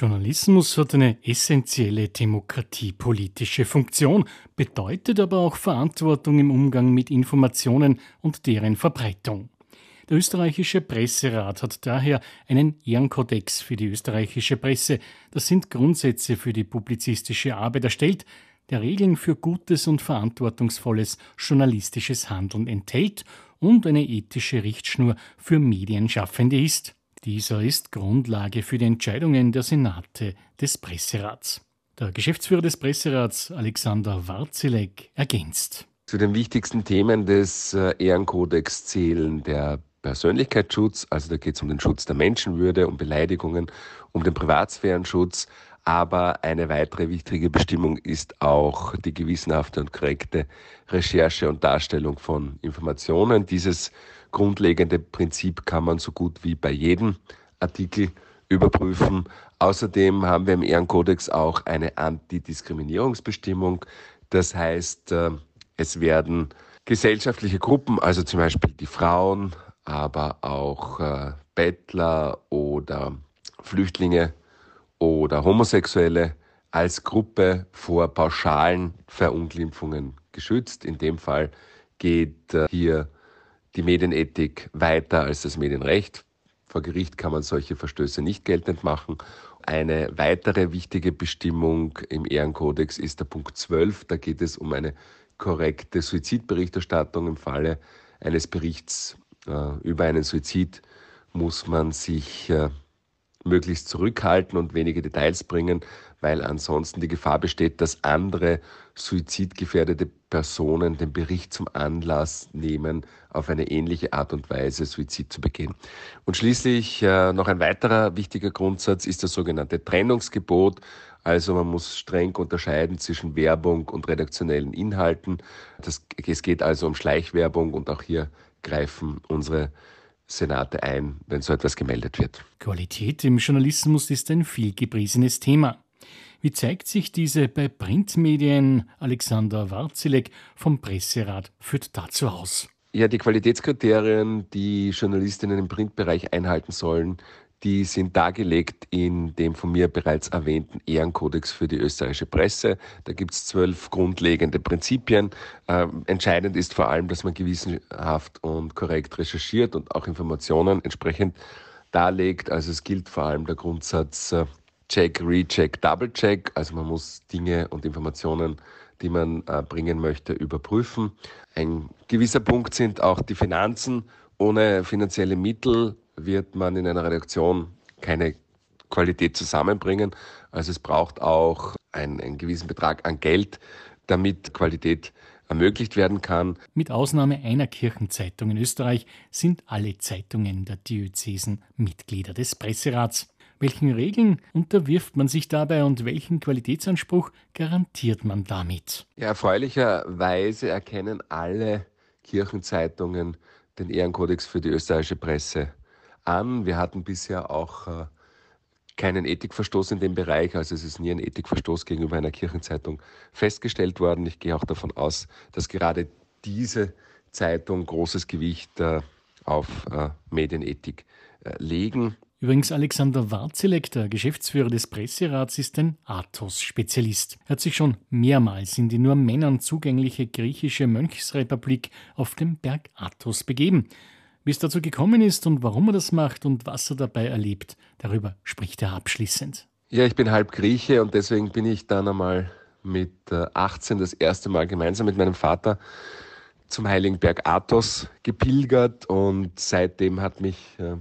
Journalismus hat eine essentielle demokratiepolitische Funktion, bedeutet aber auch Verantwortung im Umgang mit Informationen und deren Verbreitung. Der österreichische Presserat hat daher einen Ehrenkodex für die österreichische Presse. Das sind Grundsätze für die publizistische Arbeit erstellt, der Regeln für gutes und verantwortungsvolles journalistisches Handeln enthält und eine ethische Richtschnur für Medienschaffende ist. Dieser ist Grundlage für die Entscheidungen der Senate des Presserats. Der Geschäftsführer des Presserats, Alexander Warzilek, ergänzt. Zu den wichtigsten Themen des äh, Ehrenkodex zählen der Persönlichkeitsschutz, also da geht es um den Schutz der Menschenwürde, um Beleidigungen, um den Privatsphärenschutz. Aber eine weitere wichtige Bestimmung ist auch die gewissenhafte und korrekte Recherche und Darstellung von Informationen. Dieses grundlegende Prinzip kann man so gut wie bei jedem Artikel überprüfen. Außerdem haben wir im Ehrenkodex auch eine Antidiskriminierungsbestimmung. Das heißt, äh, es werden gesellschaftliche Gruppen, also zum Beispiel die Frauen, aber auch äh, Bettler oder Flüchtlinge oder Homosexuelle als Gruppe vor pauschalen Verunglimpfungen geschützt. In dem Fall geht äh, hier die Medienethik weiter als das Medienrecht. Vor Gericht kann man solche Verstöße nicht geltend machen. Eine weitere wichtige Bestimmung im Ehrenkodex ist der Punkt 12. Da geht es um eine korrekte Suizidberichterstattung im Falle eines Berichts äh, über einen Suizid muss man sich äh, möglichst zurückhalten und wenige Details bringen, weil ansonsten die Gefahr besteht, dass andere suizidgefährdete Personen den Bericht zum Anlass nehmen, auf eine ähnliche Art und Weise Suizid zu begehen. Und schließlich äh, noch ein weiterer wichtiger Grundsatz ist das sogenannte Trennungsgebot. Also man muss streng unterscheiden zwischen Werbung und redaktionellen Inhalten. Das, es geht also um Schleichwerbung und auch hier greifen unsere Senate ein, wenn so etwas gemeldet wird. Qualität im Journalismus ist ein viel gepriesenes Thema. Wie zeigt sich diese bei Printmedien? Alexander Warzilek vom Presserat führt dazu aus. Ja, die Qualitätskriterien, die Journalistinnen im Printbereich einhalten sollen, die sind dargelegt in dem von mir bereits erwähnten Ehrenkodex für die österreichische Presse. Da gibt es zwölf grundlegende Prinzipien. Äh, entscheidend ist vor allem, dass man gewissenhaft und korrekt recherchiert und auch Informationen entsprechend darlegt. Also es gilt vor allem der Grundsatz äh, Check, Recheck, Double Check. Also man muss Dinge und Informationen, die man äh, bringen möchte, überprüfen. Ein gewisser Punkt sind auch die Finanzen. Ohne finanzielle Mittel wird man in einer Redaktion keine Qualität zusammenbringen. Also es braucht auch einen, einen gewissen Betrag an Geld, damit Qualität ermöglicht werden kann. Mit Ausnahme einer Kirchenzeitung in Österreich sind alle Zeitungen der Diözesen Mitglieder des Presserats. Welchen Regeln unterwirft man sich dabei und welchen Qualitätsanspruch garantiert man damit? Ja, erfreulicherweise erkennen alle Kirchenzeitungen den Ehrenkodex für die österreichische Presse an. Wir hatten bisher auch äh, keinen Ethikverstoß in dem Bereich, also es ist nie ein Ethikverstoß gegenüber einer Kirchenzeitung festgestellt worden. Ich gehe auch davon aus, dass gerade diese Zeitung großes Gewicht äh, auf äh, Medienethik legen. Übrigens, Alexander Warzilek, der Geschäftsführer des Presserats, ist ein Athos-Spezialist. Er hat sich schon mehrmals in die nur Männern zugängliche griechische Mönchsrepublik auf dem Berg Athos begeben. Wie es dazu gekommen ist und warum er das macht und was er dabei erlebt, darüber spricht er abschließend. Ja, ich bin halb Grieche und deswegen bin ich dann einmal mit 18 äh, das erste Mal gemeinsam mit meinem Vater zum Heiligen Berg Athos gepilgert und seitdem hat mich äh,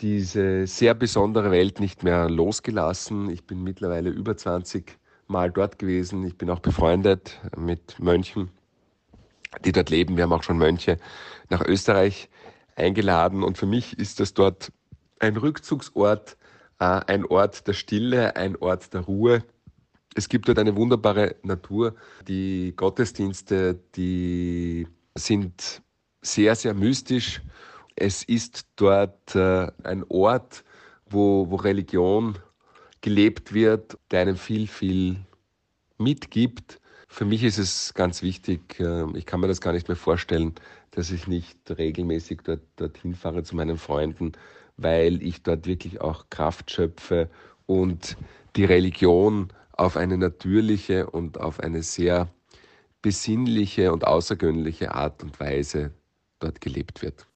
diese sehr besondere Welt nicht mehr losgelassen. Ich bin mittlerweile über 20 Mal dort gewesen. Ich bin auch befreundet mit Mönchen die dort leben. Wir haben auch schon Mönche nach Österreich eingeladen und für mich ist das dort ein Rückzugsort, äh, ein Ort der Stille, ein Ort der Ruhe. Es gibt dort eine wunderbare Natur. Die Gottesdienste, die sind sehr, sehr mystisch. Es ist dort äh, ein Ort, wo, wo Religion gelebt wird, der einem viel, viel mitgibt für mich ist es ganz wichtig, ähm, ich kann mir das gar nicht mehr vorstellen, dass ich nicht regelmäßig dort, dorthin fahre zu meinen Freunden, weil ich dort wirklich auch Kraft schöpfe und die Religion auf eine natürliche und auf eine sehr besinnliche und außergewöhnliche Art und Weise dort gelebt wird.